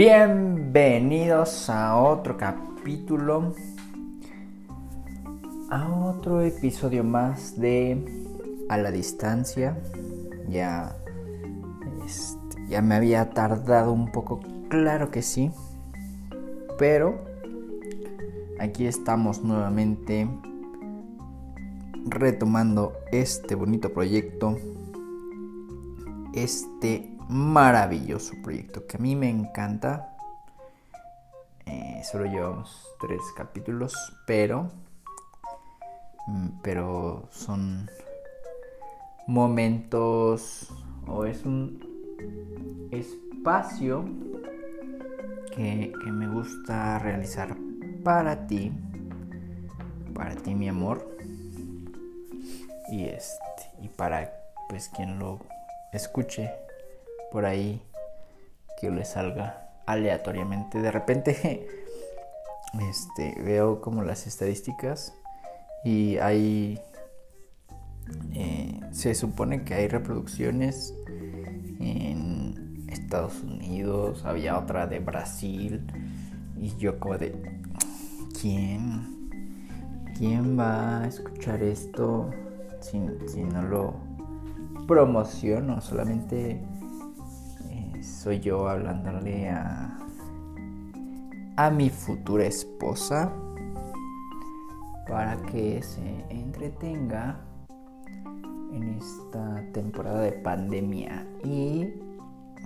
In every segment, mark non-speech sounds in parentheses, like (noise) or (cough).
Bienvenidos a otro capítulo, a otro episodio más de A la Distancia. Ya, este, ya me había tardado un poco, claro que sí, pero aquí estamos nuevamente retomando este bonito proyecto, este maravilloso proyecto que a mí me encanta. Eh, solo llevamos tres capítulos, pero, mm, pero son momentos o es un espacio que, que me gusta realizar para ti, para ti mi amor y este y para pues quien lo escuche por ahí que le salga aleatoriamente. De repente (laughs) este, veo como las estadísticas y hay... Eh, se supone que hay reproducciones en Estados Unidos, había otra de Brasil y yo como de... ¿Quién? ¿Quién va a escuchar esto si, si no lo promociono? Solamente soy yo hablándole a, a mi futura esposa para que se entretenga en esta temporada de pandemia y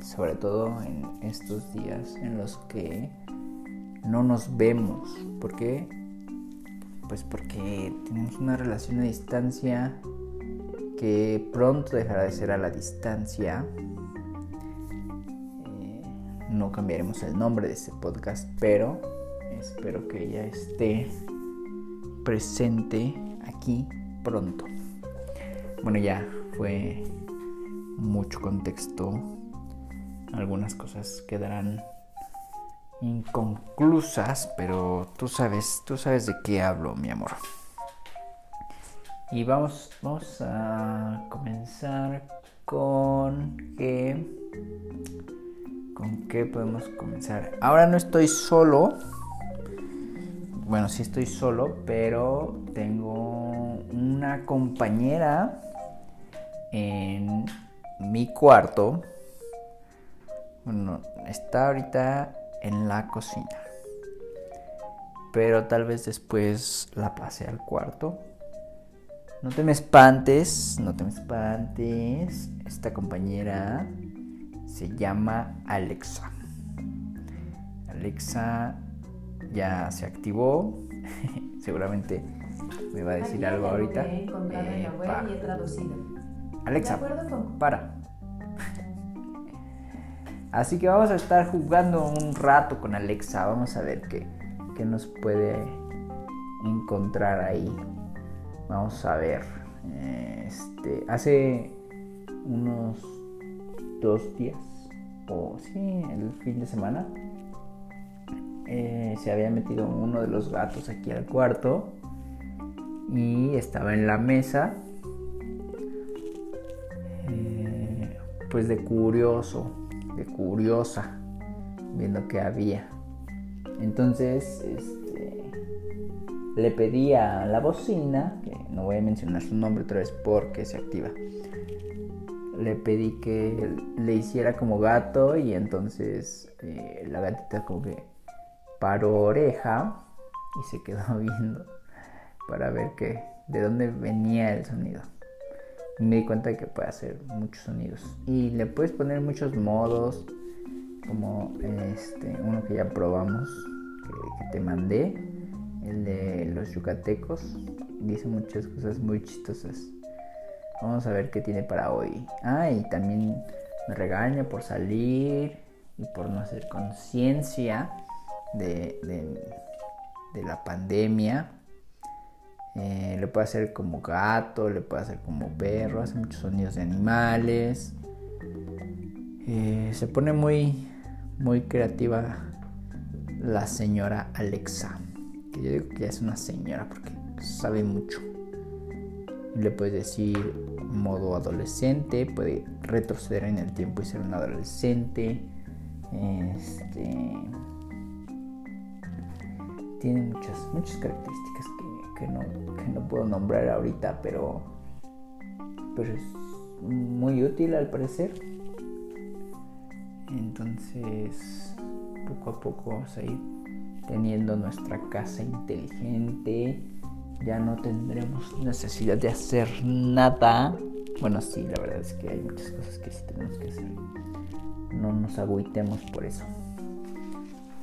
sobre todo en estos días en los que no nos vemos. ¿Por qué? Pues porque tenemos una relación a distancia que pronto dejará de ser a la distancia no cambiaremos el nombre de este podcast, pero espero que ella esté presente aquí pronto. Bueno, ya fue mucho contexto. Algunas cosas quedarán inconclusas, pero tú sabes, tú sabes de qué hablo, mi amor. Y vamos, vamos a comenzar con que ¿Con qué podemos comenzar? Ahora no estoy solo. Bueno, sí estoy solo, pero tengo una compañera en mi cuarto. Bueno, está ahorita en la cocina. Pero tal vez después la pase al cuarto. No te me espantes, no te me espantes. Esta compañera se llama Alexa. Alexa ya se activó. (laughs) Seguramente me va a decir algo ahorita. Alexa, para. Así que vamos a estar jugando un rato con Alexa. Vamos a ver qué, qué nos puede encontrar ahí. Vamos a ver. Este, hace unos dos días, o sí, el fin de semana, eh, se había metido uno de los gatos aquí al cuarto y estaba en la mesa, eh, pues de curioso, de curiosa, viendo que había. Entonces, este, le pedí a la bocina, que no voy a mencionar su nombre otra vez porque se activa le pedí que le hiciera como gato y entonces eh, la gatita como que paró oreja y se quedó (laughs) viendo para ver que, de dónde venía el sonido. Me di cuenta que puede hacer muchos sonidos. Y le puedes poner muchos modos, como este, uno que ya probamos, que, que te mandé, el de los yucatecos. Dice muchas cosas muy chistosas. Vamos a ver qué tiene para hoy. Ah, y también me regaña por salir y por no hacer conciencia de, de, la pandemia. Eh, le puede hacer como gato, le puede hacer como perro, hace muchos sonidos de animales. Eh, se pone muy, muy creativa la señora Alexa. Que yo digo que ya es una señora porque sabe mucho le puedes decir modo adolescente, puede retroceder en el tiempo y ser un adolescente. Este tiene muchas, muchas características que, no, que no puedo nombrar ahorita, pero, pero es muy útil al parecer. Entonces, poco a poco vamos a ir teniendo nuestra casa inteligente. Ya no tendremos necesidad de hacer nada. Bueno, sí, la verdad es que hay muchas cosas que sí tenemos que hacer. No nos agüitemos por eso.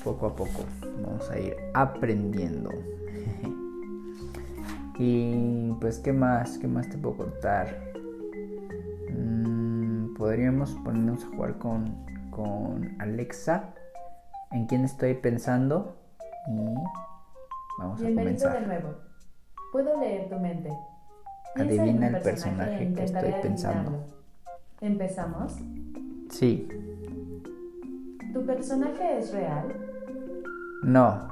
Poco a poco vamos a ir aprendiendo. (laughs) y pues, ¿qué más? ¿Qué más te puedo contar? Mm, podríamos ponernos a jugar con, con Alexa. ¿En quién estoy pensando? Y vamos a comenzar. de nuevo. Puedo leer tu mente. Adivina el personaje, e que estoy pensando. ¿Empezamos? Sí. ¿Tu personaje es real? No.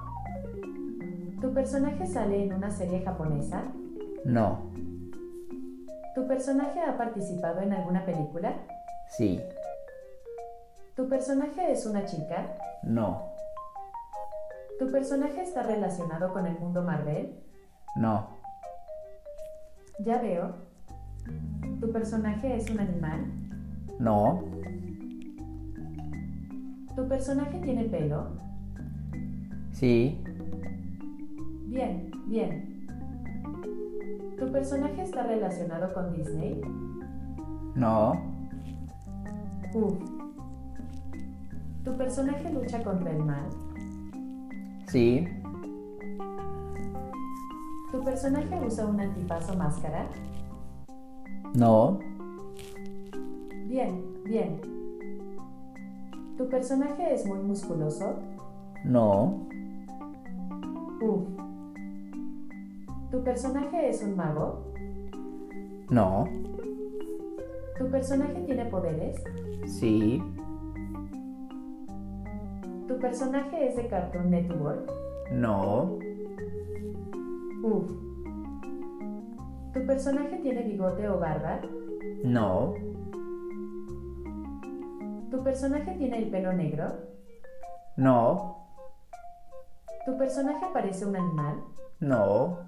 ¿Tu personaje sale en una serie japonesa? No. ¿Tu personaje ha participado en alguna película? Sí. ¿Tu personaje es una chica? No. ¿Tu personaje está relacionado con el mundo Marvel? No. Ya veo. ¿Tu personaje es un animal? No. ¿Tu personaje tiene pelo? Sí. Bien, bien. ¿Tu personaje está relacionado con Disney? No. Uf. ¿Tu personaje lucha contra el mal? Sí. ¿Tu personaje usa un antipaso máscara? No. Bien, bien. ¿Tu personaje es muy musculoso? No. Uf. ¿Tu personaje es un mago? No. ¿Tu personaje tiene poderes? Sí. ¿Tu personaje es de Cartoon Network? No. Uf. ¿Tu personaje tiene bigote o barba? No. ¿Tu personaje tiene el pelo negro? No. ¿Tu personaje parece un animal? No.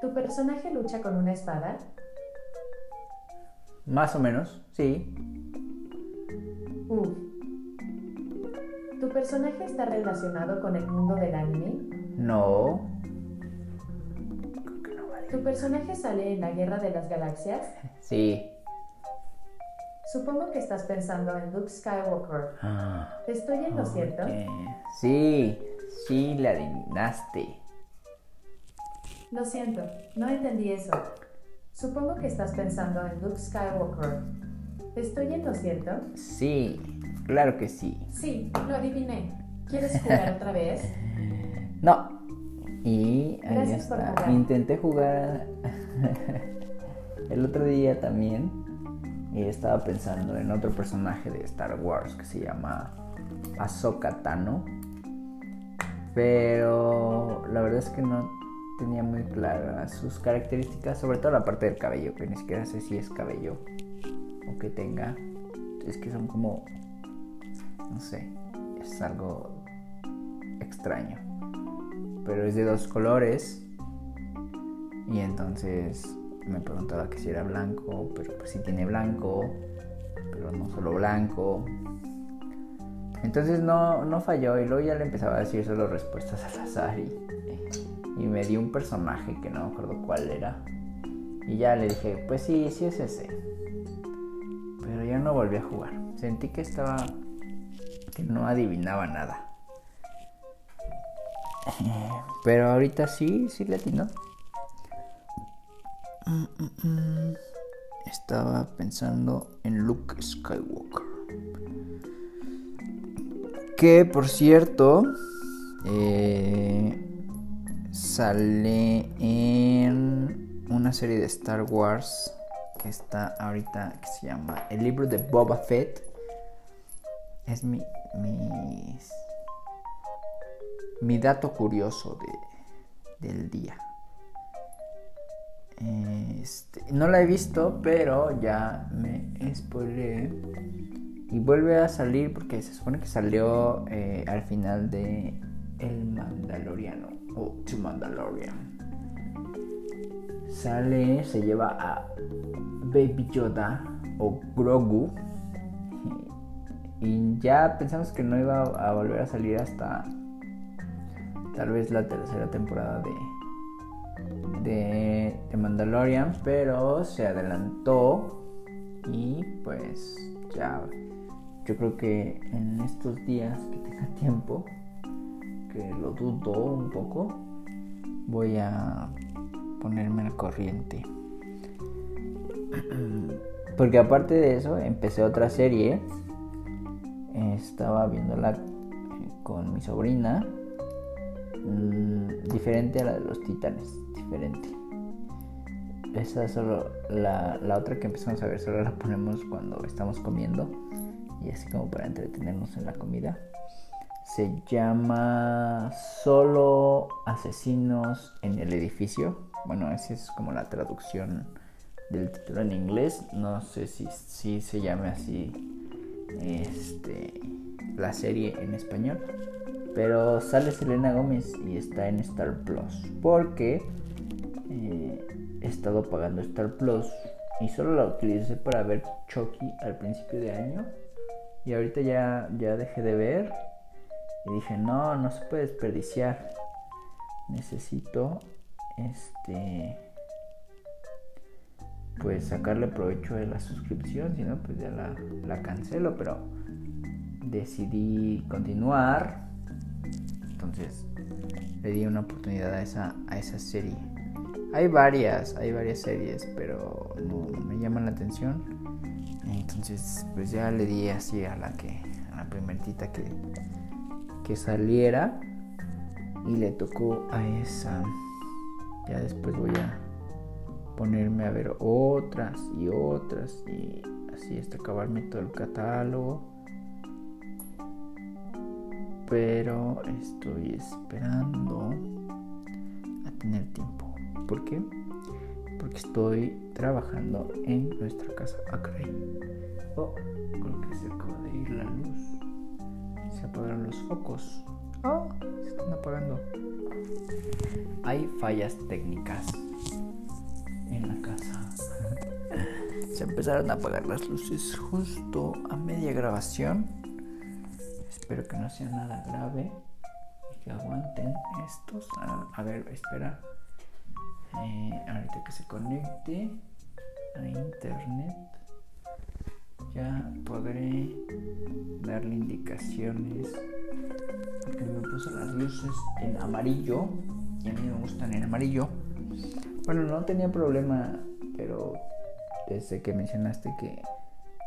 ¿Tu personaje lucha con una espada? Más o menos, sí. Uf. ¿Tu personaje está relacionado con el mundo del anime? No. ¿Tu personaje sale en la Guerra de las Galaxias? Sí. Supongo que estás pensando en Luke Skywalker. Ah. ¿Estoy en lo cierto? Sí, sí, la adivinaste. Lo siento, no entendí eso. Supongo que estás pensando en Luke Skywalker. ¿Estoy en lo cierto? Sí, Claro que sí. Sí, lo adiviné. ¿Quieres jugar (laughs) otra vez? No. Y ahí está. Intenté jugar (laughs) el otro día también. Y estaba pensando en otro personaje de Star Wars que se llama Ahsoka Tano. Pero la verdad es que no tenía muy claras sus características, sobre todo la parte del cabello, que ni siquiera sé si es cabello o que tenga. Es que son como no sé, es algo extraño. Pero es de dos colores. Y entonces me preguntaba que si era blanco, pero pues sí tiene blanco, pero no solo blanco. Entonces no, no falló y luego ya le empezaba a decir solo respuestas al azar y, y me dio un personaje que no me acuerdo cuál era. Y ya le dije, pues sí, sí es ese. Pero ya no volví a jugar. Sentí que estaba que no adivinaba nada. Pero ahorita sí, sí latino. Estaba pensando en Luke Skywalker. Que por cierto, eh, sale en una serie de Star Wars que está ahorita, que se llama El libro de Boba Fett. Es mi, mi dato curioso del día. Este, no la he visto, pero ya me spoileé y vuelve a salir porque se supone que salió eh, al final de El Mandaloriano o The Mandalorian. Sale, se lleva a Baby Yoda o Grogu. Y ya pensamos que no iba a volver a salir hasta tal vez la tercera temporada de, de, Mandalorian, pero se adelantó y pues ya yo creo que en estos días que tenga (laughs) tiempo, que lo dudo un poco, voy a ponerme al corriente. (clears throat) Porque aparte de eso, empecé otra serie. Estaba viéndola con mi sobrina. Mm, diferente a la de los titanes. Diferente. Esa solo. La, la otra que empezamos a ver solo la ponemos cuando estamos comiendo y así como para entretenernos en la comida. Se llama Solo Asesinos en el Edificio. Bueno, esa es como la traducción del título en inglés. No sé si, si se llame así este, la serie en español. Pero sale Selena Gómez y está en Star Plus. Porque eh, he estado pagando Star Plus y solo la utilicé para ver Chucky al principio de año y ahorita ya, ya dejé de ver. Y dije, no, no se puede desperdiciar. Necesito este pues sacarle provecho de la suscripción, si no pues ya la, cancelo, pero decidí continuar. Entonces le di una oportunidad a esa, a esa serie. Hay varias, hay varias series, pero no me llaman la atención. Entonces, pues ya le di así a la que, a la primerita que, que saliera. Y le tocó a esa. Ya después voy a ponerme a ver otras y otras. Y así hasta acabarme todo el catálogo. Pero estoy esperando a tener tiempo. ¿Por qué? porque estoy trabajando en nuestra casa. Acá Oh, creo que se acaba de ir la luz. Se apagaron los focos. Oh, se están apagando. Hay fallas técnicas empezaron a apagar las luces justo a media grabación. Espero que no sea nada grave y que aguanten estos. a ver, espera. Eh, ahorita que se conecte a internet ya podré darle indicaciones porque me puso las luces en amarillo y a mí me gustan en amarillo bueno no tenía problema pero desde que mencionaste que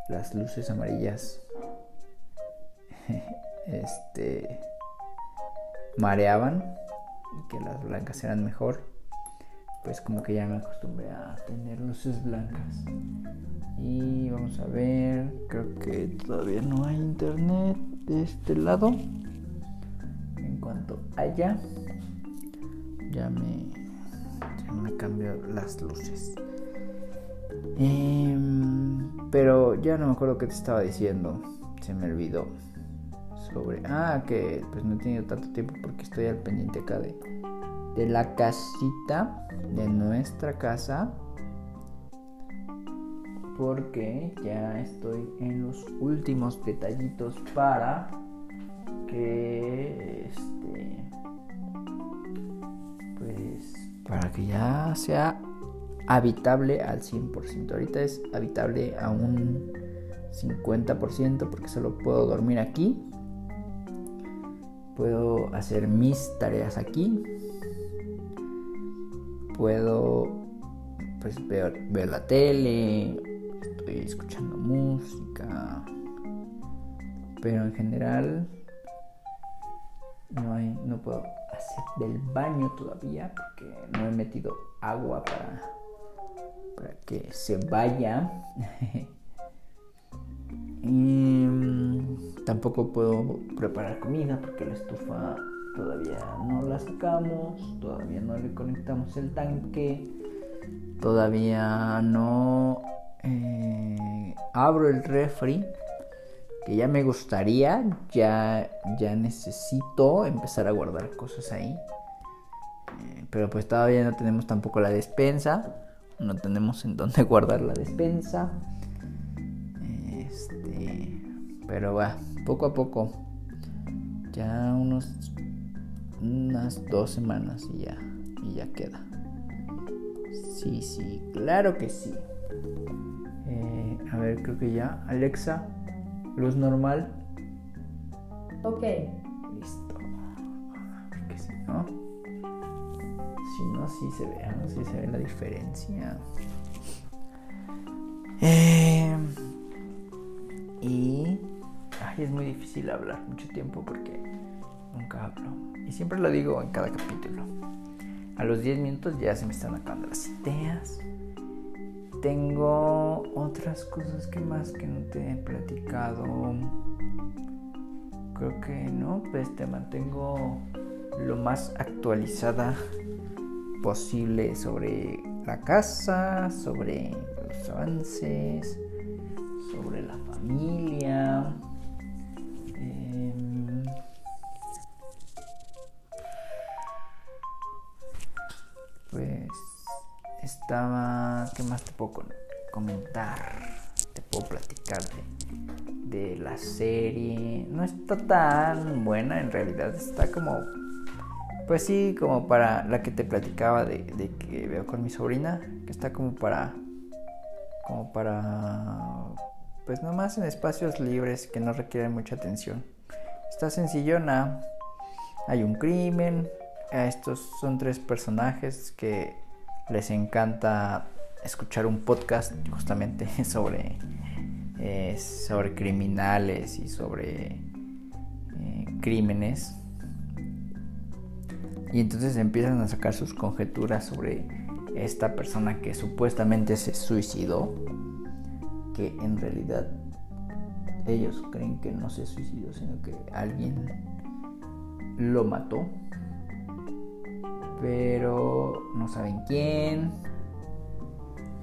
las luces amarillas (laughs) este mareaban y que las blancas eran mejor pues como que ya me acostumbré a tener luces blancas. Y vamos a ver, creo que todavía no hay internet de este lado. En cuanto haya, ya me, ya me cambio las luces. Em, pero ya no me acuerdo qué te estaba diciendo, se me olvidó. Sobre, ah, que pues no he tenido tanto tiempo porque estoy al pendiente acá de de la casita de nuestra casa porque ya estoy en los últimos detallitos para que este pues para que ya sea habitable al 100%. Ahorita es habitable a un 50% porque solo puedo dormir aquí. Puedo hacer mis tareas aquí puedo pues ver, ver la tele, estoy escuchando música, pero en general no, hay, no puedo hacer del baño todavía porque no he metido agua para, para que se vaya. (laughs) y mm, tampoco puedo preparar comida porque la estufa todavía no la sacamos, todavía no le conectamos el tanque, todavía no eh, abro el refri que ya me gustaría, ya, ya necesito empezar a guardar cosas ahí. Eh, pero pues todavía no tenemos tampoco la despensa, no tenemos en dónde (laughs) guardar la despensa. Este, pero va, poco a poco. Ya unos unas dos semanas y ya y ya queda. Sí, sí, claro que sí. Eh, a ver, creo que ya. Alexa, luz normal. Ok. Si no, sí se ve, ¿no? Sí se ve la diferencia. Eh, y ay, es muy difícil hablar mucho tiempo porque nunca hablo. Y siempre lo digo en cada capítulo. A los 10 minutos ya se me están acabando las ideas. Tengo otras cosas que más que no te he platicado. Creo que no, pues te mantengo lo más actualizada posible sobre la casa, sobre los avances, sobre la familia. Em, pues estaba, ¿qué más te puedo comentar? Te puedo platicar de, de la serie. No está tan buena, en realidad está como pues sí, como para la que te platicaba de, de, que veo con mi sobrina, que está como para, como para, pues nomás en espacios libres que no requieren mucha atención. Está sencillona, hay un crimen, estos son tres personajes que les encanta escuchar un podcast justamente (laughs) sobre, eh, sobre criminales y sobre eh, crímenes y entonces empiezan a sacar sus conjeturas sobre esta persona que supuestamente se suicidó, que en realidad ellos creen que no se suicidó, sino que alguien lo mató, pero no saben quién.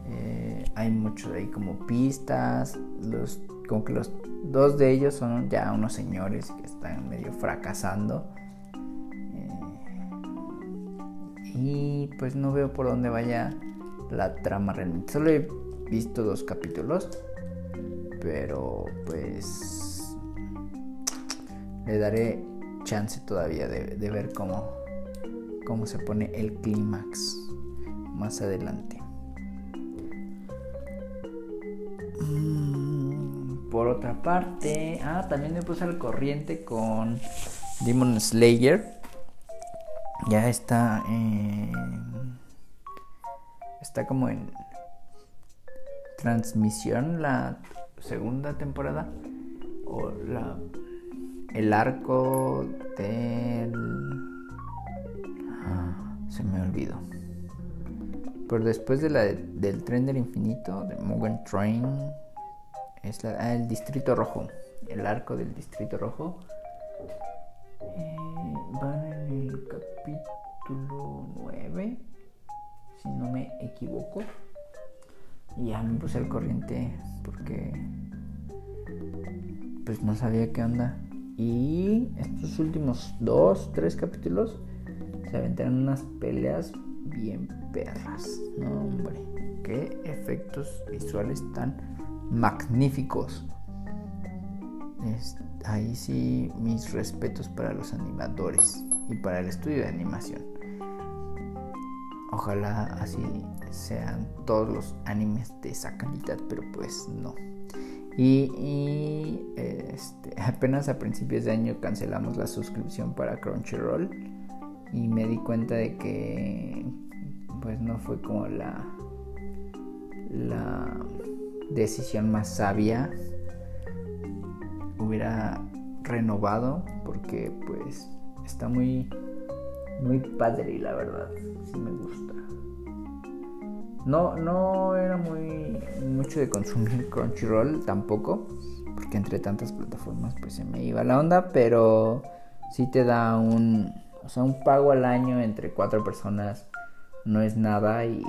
Eh, hay mucho de ahí como pistas, los, como que los dos de ellos son ya unos señores que están medio fracasando Y pues no veo por dónde vaya la trama realmente. Solo he visto dos capítulos. Pero pues le daré chance todavía de, ver cómo, cómo se pone el clímax más adelante. Mm, por otra parte, ah, también me puse al corriente con Demon Slayer ya está está como en transmisión la segunda temporada o la el arco del ah, se me olvidó. Pero después de la del tren del infinito de Mugen Train es ah, el distrito rojo el arco del distrito rojo capítulo 9, si no me equivoco. Y ya me puse al corriente porque pues no sabía qué onda. Y estos últimos dos, tres capítulos se aventaron unas peleas bien perras. No, hombre, qué efectos visuales tan magníficos ahí sí mis respetos para los animadores y para el estudio de animación. Ojalá así sean todos los animes de esa calidad, pero pues no. Y, este, (laughs) apenas a principios de año cancelamos la suscripción para Crunchyroll y me di cuenta de que pues no fue como la la decisión más sabia hubiera renovado porque pues está muy muy padre la verdad sí me gusta no no era muy mucho de consumir Crunchyroll tampoco porque entre tantas plataformas pues se me iba la onda pero sí te da un o sea un pago al año entre cuatro personas no es nada y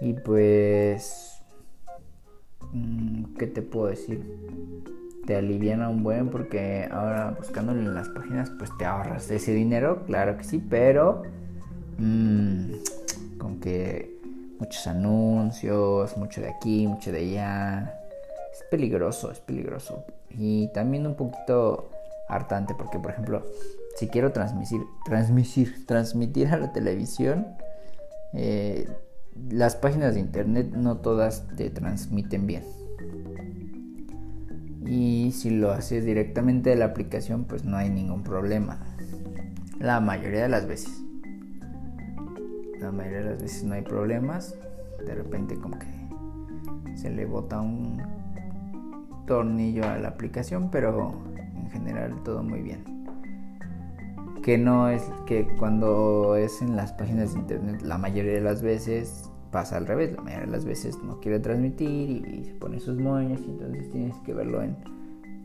y pues Mm, ¿qué te puedo decir? Te aliviana un buen porque ahora buscándolo en las páginas pues te ahorras ese dinero, claro que sí, pero mmm, con que muchos anuncios, mucho de aquí, mucho de allá, es peligroso, es peligroso. Y también un poquito hartante porque por ejemplo si quiero transmitir, transmitir, (laughs) transmitir a la televisión, eh, las páginas de internet no todas te transmiten bien. Y si lo haces directamente de la aplicación, pues no hay ningún problema. La mayoría de las veces. La mayoría de las veces no hay problemas. De repente como que se le bota un tornillo a la aplicación, pero en general todo muy bien que no es que cuando es en las páginas de internet la mayoría de las veces pasa al revés, la mayoría de las veces no quiere transmitir y, se pone sus moños y entonces tienes que verlo en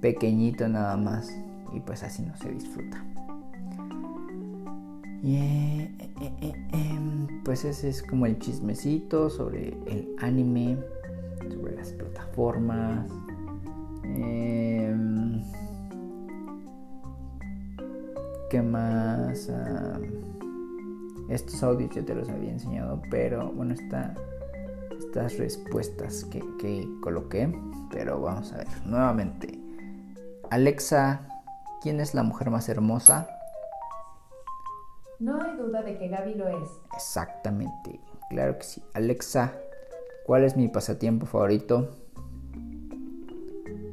pequeñito nada más y pues así no se disfruta. Y eh, eh, eh, em, pues ese es como el chismecito sobre el anime, sobre las plataformas. Em, ¿Qué más? Ah, estos audios ya te los había enseñado, pero bueno, está, estas respuestas que, que coloqué. Pero vamos a ver, nuevamente. Alexa, ¿quién es la mujer más hermosa? No hay duda de que Gaby lo es. Exactamente, claro que sí. Alexa, ¿cuál es mi pasatiempo favorito?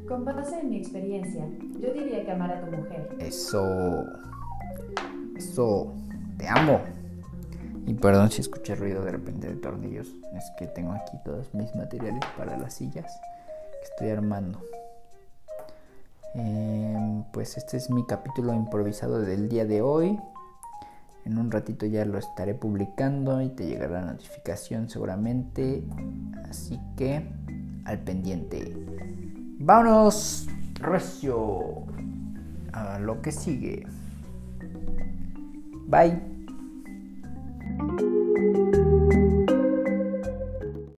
Con base en mi experiencia, yo diría que amar a tu mujer. Eso. Eso, te amo. Y perdón si escuché ruido de repente de tornillos. Es que tengo aquí todos mis materiales para las sillas que estoy armando. Em, pues este es mi capítulo improvisado del día de hoy. En un ratito ya lo estaré publicando y te llegará la notificación seguramente. Así que al pendiente. Vámonos, recio, a lo que sigue. Bye.